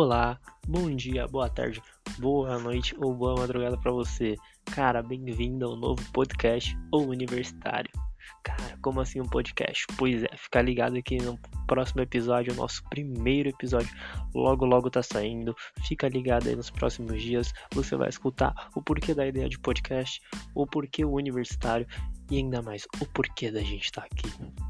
Olá, bom dia, boa tarde, boa noite ou boa madrugada para você. Cara, bem-vindo ao novo podcast ou universitário. Cara, como assim um podcast? Pois é, fica ligado aqui no próximo episódio, o nosso primeiro episódio. Logo, logo tá saindo. Fica ligado aí nos próximos dias. Você vai escutar o porquê da ideia de podcast, o porquê o universitário e ainda mais o porquê da gente estar tá aqui.